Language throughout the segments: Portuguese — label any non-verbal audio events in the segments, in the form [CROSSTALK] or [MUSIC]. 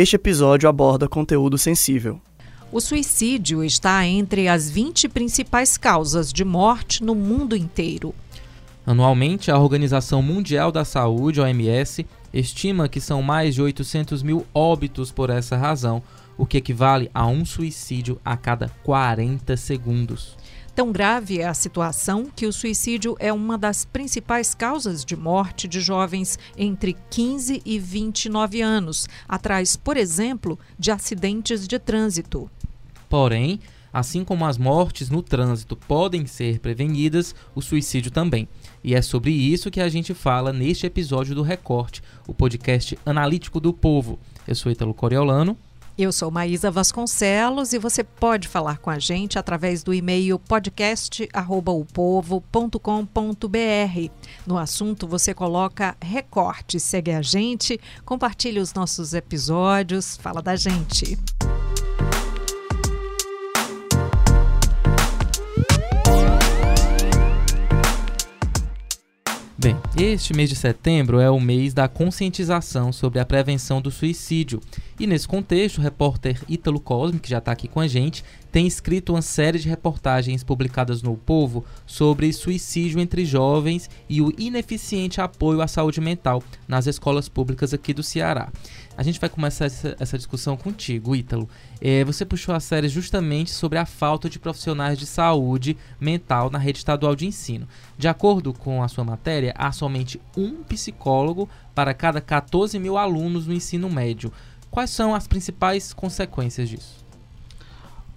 Este episódio aborda conteúdo sensível. O suicídio está entre as 20 principais causas de morte no mundo inteiro. Anualmente, a Organização Mundial da Saúde, OMS, estima que são mais de 800 mil óbitos por essa razão, o que equivale a um suicídio a cada 40 segundos. Tão grave é a situação que o suicídio é uma das principais causas de morte de jovens entre 15 e 29 anos, atrás, por exemplo, de acidentes de trânsito. Porém, assim como as mortes no trânsito podem ser prevenidas, o suicídio também. E é sobre isso que a gente fala neste episódio do Recorte, o podcast analítico do povo. Eu sou Italo Coriolano. Eu sou Maísa Vasconcelos e você pode falar com a gente através do e-mail podcast@opovo.com.br. No assunto você coloca recorte, segue a gente, compartilhe os nossos episódios, fala da gente. Bem, este mês de setembro é o mês da conscientização sobre a prevenção do suicídio. E nesse contexto, o repórter Ítalo Cosme, que já está aqui com a gente, tem escrito uma série de reportagens publicadas no Povo sobre suicídio entre jovens e o ineficiente apoio à saúde mental nas escolas públicas aqui do Ceará. A gente vai começar essa, essa discussão contigo, Ítalo. É, você puxou a série justamente sobre a falta de profissionais de saúde mental na rede estadual de ensino. De acordo com a sua matéria, há somente um psicólogo para cada 14 mil alunos no ensino médio. Quais são as principais consequências disso?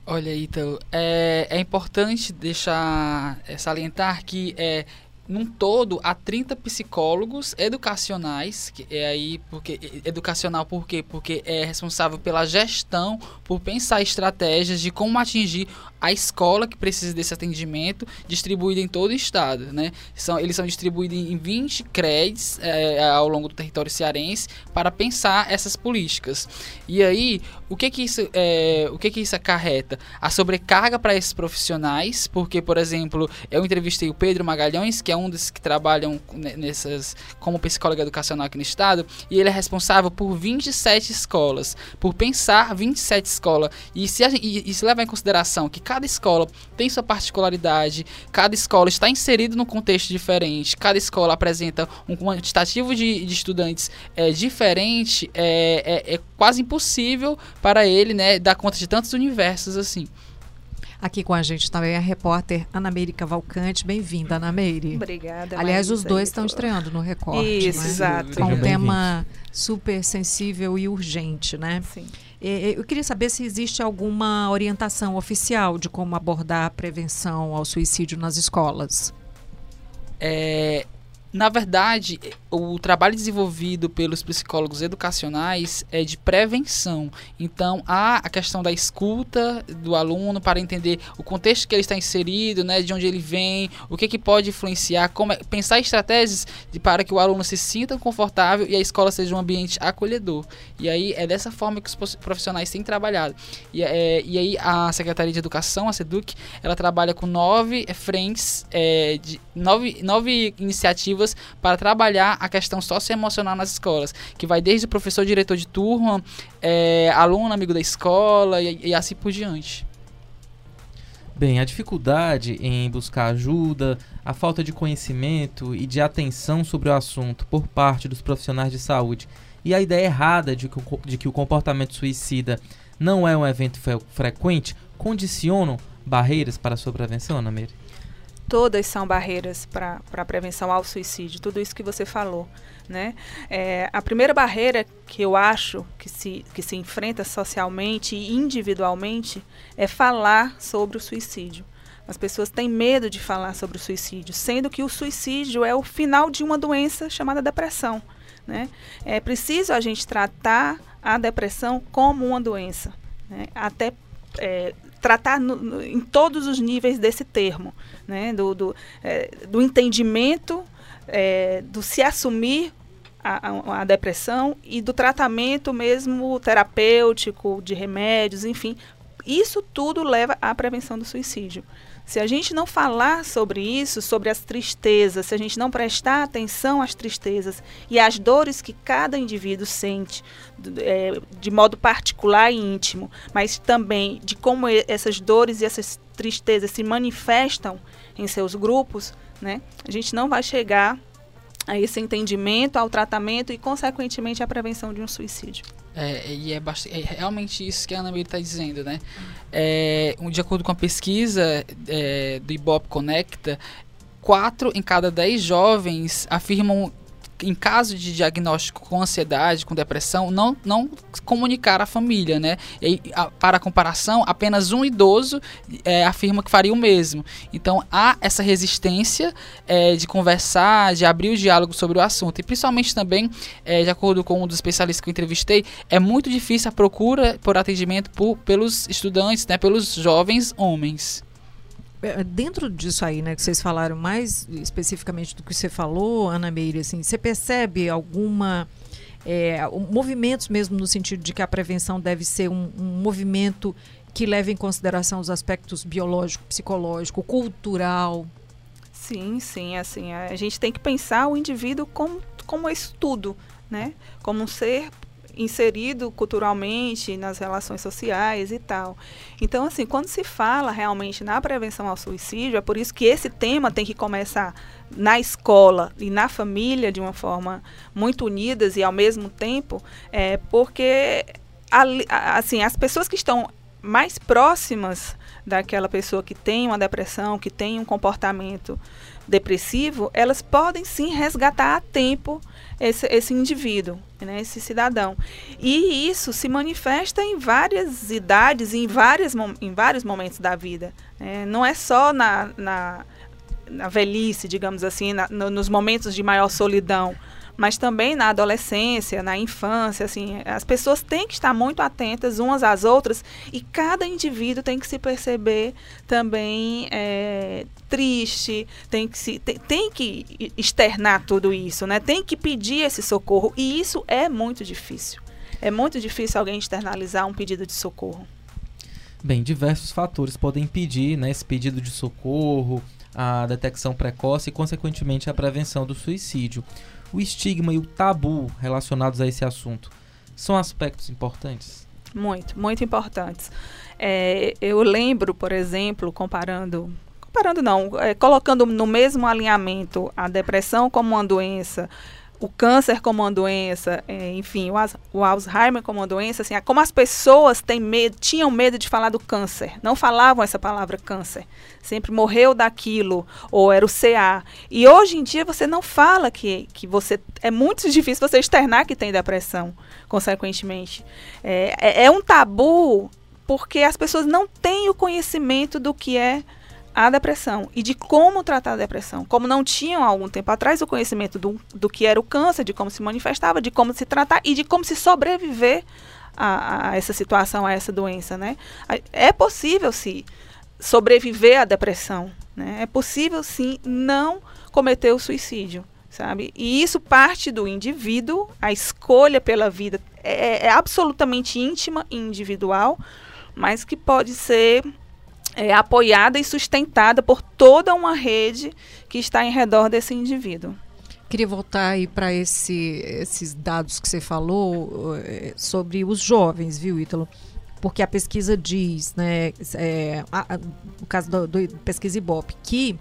Olha, Ítalo, é, é importante deixar é, salientar que é, num todo há 30 psicólogos educacionais, que é aí porque educacional por quê? Porque é responsável pela gestão, por pensar estratégias de como atingir a escola que precisa desse atendimento, distribuído em todo o estado, né? São, eles são distribuídos em 20 CREDs é, ao longo do território cearense para pensar essas políticas. E aí, o que que isso, é, o que que isso acarreta? A sobrecarga para esses profissionais, porque, por exemplo, eu entrevistei o Pedro Magalhães, que é um dos que trabalham nessas como psicólogo educacional aqui no estado, e ele é responsável por 27 escolas, por pensar 27 escolas. E se, a, e, e se levar em consideração que cada escola tem sua particularidade, cada escola está inserida num contexto diferente, cada escola apresenta um quantitativo de, de estudantes é, diferente, é, é, é quase impossível para ele né, dar conta de tantos universos assim. Aqui com a gente também a repórter Ana Meire Cavalcante. Bem-vinda, Ana Meire. Obrigada. Aliás, os dois estão estreando no Recorte. Isso, né? exato. Com um tema super sensível e urgente, né? Sim. Eu queria saber se existe alguma orientação oficial de como abordar a prevenção ao suicídio nas escolas. É, na verdade, o trabalho desenvolvido pelos psicólogos educacionais é de prevenção. Então, há a questão da escuta do aluno para entender o contexto que ele está inserido, né, de onde ele vem, o que, que pode influenciar, como é, pensar estratégias de, para que o aluno se sinta confortável e a escola seja um ambiente acolhedor. E aí é dessa forma que os profissionais têm trabalhado. E, é, e aí a Secretaria de Educação, a SEDUC, ela trabalha com nove frentes, é, de, nove, nove iniciativas para trabalhar a questão socioemocional nas escolas, que vai desde o professor diretor de turma, é, aluno amigo da escola e, e assim por diante. Bem, a dificuldade em buscar ajuda, a falta de conhecimento e de atenção sobre o assunto por parte dos profissionais de saúde e a ideia errada de que o, de que o comportamento suicida não é um evento frequente condicionam barreiras para a sua prevenção, Ana Meire? Todas são barreiras para a prevenção ao suicídio, tudo isso que você falou. Né? É, a primeira barreira que eu acho que se, que se enfrenta socialmente e individualmente é falar sobre o suicídio. As pessoas têm medo de falar sobre o suicídio, sendo que o suicídio é o final de uma doença chamada depressão. Né? É preciso a gente tratar a depressão como uma doença, né? até é, tratar no, no, em todos os níveis desse termo, né? do, do, é, do entendimento, é, do se assumir a, a, a, depressão e do tratamento mesmo terapêutico, de remédios, enfim, isso tudo leva à prevenção do suicídio. Se a gente não falar sobre isso, sobre as tristezas, se a gente não prestar atenção às tristezas e às dores que cada indivíduo sente, é, de modo particular e íntimo, mas também de como essas dores e essas tristezas se manifestam em seus grupos, né, a gente não vai chegar a esse entendimento, ao tratamento e, consequentemente, à prevenção de um suicídio. É, e é, é, realmente isso que a Ana Miri está dizendo, né? É, de acordo com a pesquisa é, do Ibope Conecta, 4 em cada 10 jovens afirmam em caso de diagnóstico com ansiedade, com depressão, não, não comunicar à família, né? E, a, para comparação, apenas um idoso é, afirma que faria o mesmo. Então há essa resistência é, de conversar, de abrir o diálogo sobre o assunto. E principalmente também, é, de acordo com um dos especialistas que eu entrevistei, é muito difícil a procura por atendimento por, pelos estudantes, né? Pelos jovens homens. É, dentro disso aí, né, que vocês falaram mais especificamente do que você falou, Ana Meire, assim, você percebe alguma é, movimentos mesmo no sentido de que a prevenção deve ser um, um movimento que leve em consideração os aspectos biológico, psicológico, cultural? Sim, sim, assim, a gente tem que pensar o indivíduo como, como estudo, né? Como um ser inserido culturalmente nas relações sociais e tal. Então, assim, quando se fala realmente na prevenção ao suicídio, é por isso que esse tema tem que começar na escola e na família de uma forma muito unidas e ao mesmo tempo, é porque assim, as pessoas que estão mais próximas daquela pessoa que tem uma depressão, que tem um comportamento depressivo, elas podem sim resgatar a tempo esse, esse indivíduo, né, esse cidadão. E isso se manifesta em várias idades, em, várias, em vários momentos da vida. Né? Não é só na, na, na velhice, digamos assim, na, no, nos momentos de maior solidão mas também na adolescência, na infância, assim, as pessoas têm que estar muito atentas umas às outras e cada indivíduo tem que se perceber também é, triste, tem que, se, tem, tem que externar tudo isso, né? Tem que pedir esse socorro e isso é muito difícil. É muito difícil alguém externalizar um pedido de socorro. Bem, diversos fatores podem impedir né, esse pedido de socorro, a detecção precoce e, consequentemente, a prevenção do suicídio o estigma e o tabu relacionados a esse assunto são aspectos importantes? Muito, muito importantes. É, eu lembro, por exemplo, comparando comparando não, é, colocando no mesmo alinhamento a depressão como uma doença, o câncer como uma doença, é, enfim, o, o, Alzheimer como uma doença, assim, como as pessoas têm medo, tinham medo de falar do câncer, não falavam essa palavra câncer, sempre morreu daquilo, ou era o CA. E hoje em dia você não fala que, que você. É muito difícil você externar que tem depressão, consequentemente. É, é, é um tabu porque as pessoas não têm o conhecimento do que é a depressão e de como tratar a depressão. Como não tinham há algum tempo atrás o conhecimento do, do que era o câncer, de como se manifestava, de como se tratar e de como se sobreviver a, a essa situação, a essa doença, né? É possível, sim, sobreviver à depressão, né? É possível, sim, não cometer o suicídio, sabe? E isso parte do indivíduo, a escolha pela vida é, é absolutamente íntima e individual, mas que pode ser é, apoiada e sustentada por toda uma rede que está em redor desse indivíduo. Queria voltar aí para esse, esses dados que você falou é, sobre os jovens, viu, Ítalo? Porque a pesquisa diz, né, é, a, a, no caso da pesquisa Ibope, que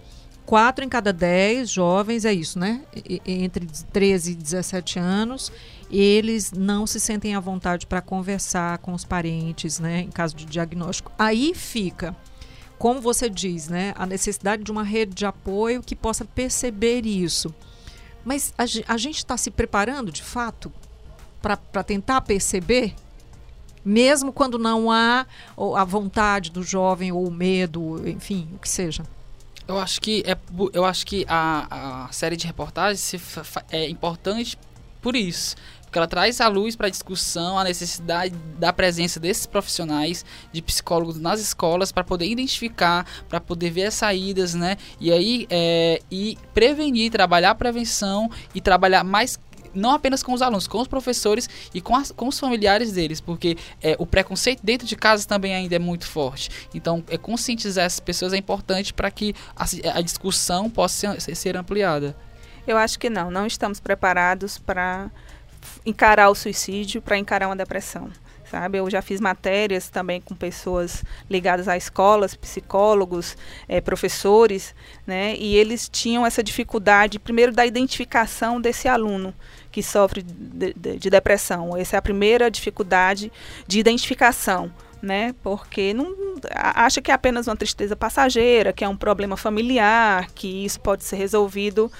4 em cada 10 jovens, é isso, né? Entre 13 e 17 anos, eles não se sentem à vontade para conversar com os parentes, né? Em caso de diagnóstico. Aí fica como você diz, né, a necessidade de uma rede de apoio que possa perceber isso. Mas a, a gente está se preparando, de fato, para tentar perceber, mesmo quando não há a vontade do jovem ou o medo, enfim, o que seja. Eu acho que, é, eu acho que a, a série de reportagens é importante por isso porque ela traz à luz para a discussão a necessidade da presença desses profissionais, de psicólogos nas escolas, para poder identificar, para poder ver as saídas, né? E aí, é, e prevenir, trabalhar a prevenção e trabalhar mais não apenas com os alunos, com os professores e com, as, com os familiares deles, porque é, o preconceito dentro de casa também ainda é muito forte. Então, é, conscientizar essas pessoas é importante para que a, a, discussão possa ser, ser ampliada. Eu acho que não, não estamos preparados para encarar o suicídio, para encarar uma depressão sabe? Eu já fiz matérias também com pessoas ligadas a escolas, psicólogos, é, professores, né? E eles tinham essa dificuldade, primeiro, da identificação desse aluno que sofre de, de, de depressão. Essa é a primeira dificuldade de identificação. Né? Porque não acha que é apenas uma tristeza passageira, que é um problema familiar, que isso pode ser resolvido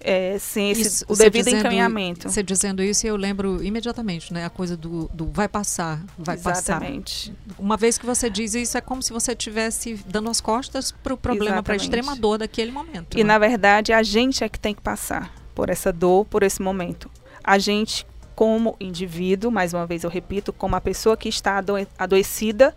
é, sem esse, isso, o devido dizendo, encaminhamento. Você dizendo isso, eu lembro imediatamente, né? A coisa do, do vai passar, vai Exatamente. passar. Uma vez que você diz isso, é como se você estivesse dando as costas para o problema, para a extrema dor daquele momento. E, né? na verdade, a gente é que tem que passar por essa dor, por esse momento. A gente, como indivíduo, mais uma vez eu repito, como a pessoa que está adoecida,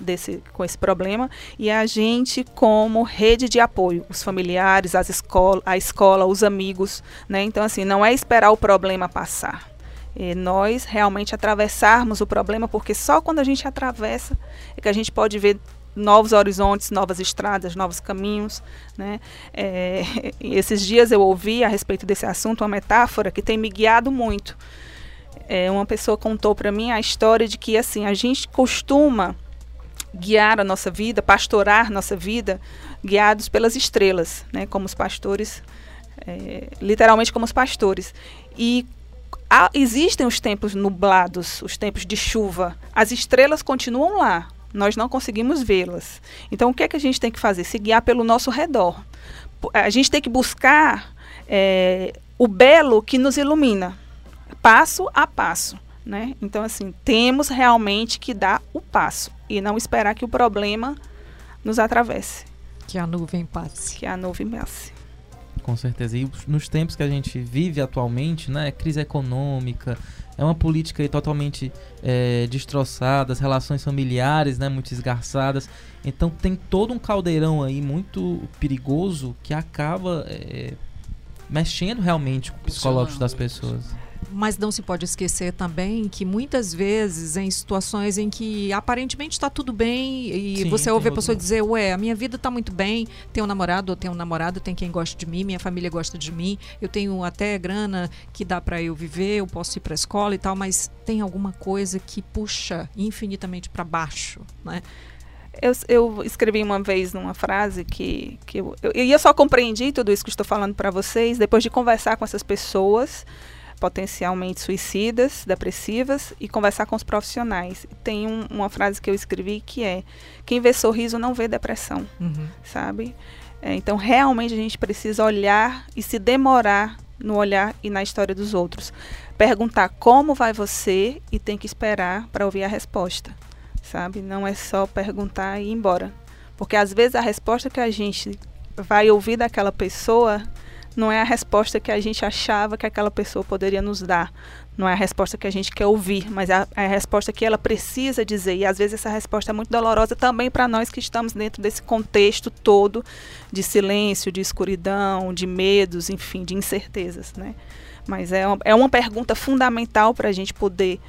desse, com esse problema e a gente como rede de apoio, os familiares, as escola, a escola, os amigos, né? Então assim, não é esperar o problema passar. É nós realmente atravessarmos o problema, porque só quando a gente atravessa é que a gente pode ver novos horizontes, novas estradas, novos caminhos. Né? É, [LAUGHS] esses dias eu ouvi a respeito desse assunto uma metáfora que tem me guiado muito. É, uma pessoa contou para mim a história de que assim a gente costuma guiar a nossa vida, pastorar nossa vida, guiados pelas estrelas, né, como os pastores, é, literalmente como os pastores. E há, existem os tempos nublados, os tempos de chuva. As estrelas continuam lá, nós não conseguimos vê-las. Então, o que é que a gente tem que fazer? Se guiar pelo nosso redor. A gente tem que buscar é, o belo que nos ilumina, passo a passo. Né? Então, assim, temos realmente que dar o passo e não esperar que o problema nos atravesse. Que a nuvem passe. Que a nuvem passe. Com certeza. E nos tempos que a gente vive atualmente, né? Crise econômica, é uma política totalmente é, destroçada, as relações familiares, né? Muito esgarçadas. Então tem todo um caldeirão aí muito perigoso que acaba é, mexendo realmente com o psicológico das pessoas. Mas não se pode esquecer também que muitas vezes, em situações em que aparentemente está tudo bem e Sim, você ouve a pessoa dizer, ué, a minha vida está muito bem, tenho um namorado, ou tenho um namorado, tem quem gosta de mim, minha família gosta de mim, eu tenho até grana que dá para eu viver, eu posso ir para a escola e tal, mas tem alguma coisa que puxa infinitamente para baixo, né? Eu, eu, escrevi uma vez numa frase que, que eu, eu, eu só compreendi tudo isso que estou falando para vocês depois de conversar com essas pessoas potencialmente suicidas, depressivas e conversar com os profissionais. Tem um, uma frase que eu escrevi que é: quem vê sorriso não vê depressão, uhum. sabe? É, então realmente a gente precisa olhar e se demorar no olhar e na história dos outros. Perguntar como vai você e tem que esperar para ouvir a resposta, sabe? Não é só perguntar e ir embora. Porque às vezes a resposta que a gente vai ouvir daquela pessoa não é a resposta que a gente achava que aquela pessoa poderia nos dar. Não é a resposta que a gente quer ouvir, mas é a, é resposta que ela precisa dizer. E às vezes essa resposta é muito dolorosa também para nós que estamos dentro desse contexto todo de silêncio, de escuridão, de medos, enfim, de incertezas. Né? Mas é uma, é uma pergunta fundamental para a gente poder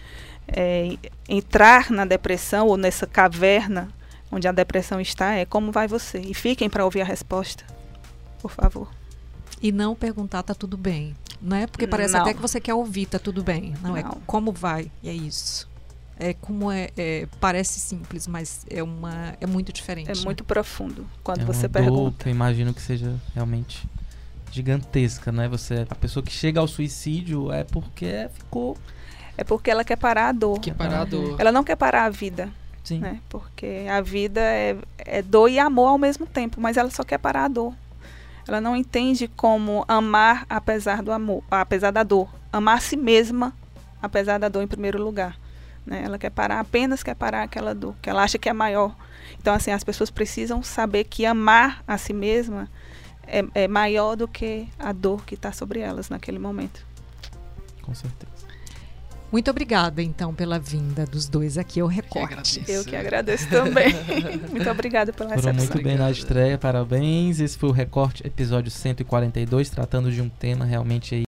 é, entrar na depressão ou nessa caverna onde a depressão está: é como vai você? E fiquem para ouvir a resposta, por favor. E não perguntar tá tudo bem. Não é porque parece não. até que você quer ouvir tá tudo bem. Não, é não. é como vai. E é isso. É como é, é, parece simples, mas é uma é muito diferente. É né? muito profundo quando é você pergunta. Que eu imagino que seja realmente gigantesca, né? Você a pessoa que chega ao suicídio é porque ficou é porque ela quer parar a dor. Quer parar a dor. Ela não quer parar a vida. Sim. Né? Porque a vida é, é dor e amor ao mesmo tempo, mas ela só quer parar a dor. Ela não entende como amar apesar do amor, apesar da dor. Amar a si mesma apesar da dor em primeiro lugar. Né? Ela quer parar, apenas quer parar aquela dor, que ela acha que é maior. Então, assim, as pessoas precisam saber que amar a si mesma é, é maior do que a dor que está sobre elas naquele momento. Com certeza. Muito obrigada, então, pela vinda dos dois aqui ao Recorte. Que Eu que agradeço também. [LAUGHS] muito obrigada pela Foram recepção. muito bem na estreia, parabéns. Esse foi o Recorte, episódio 142, tratando de um tema realmente aí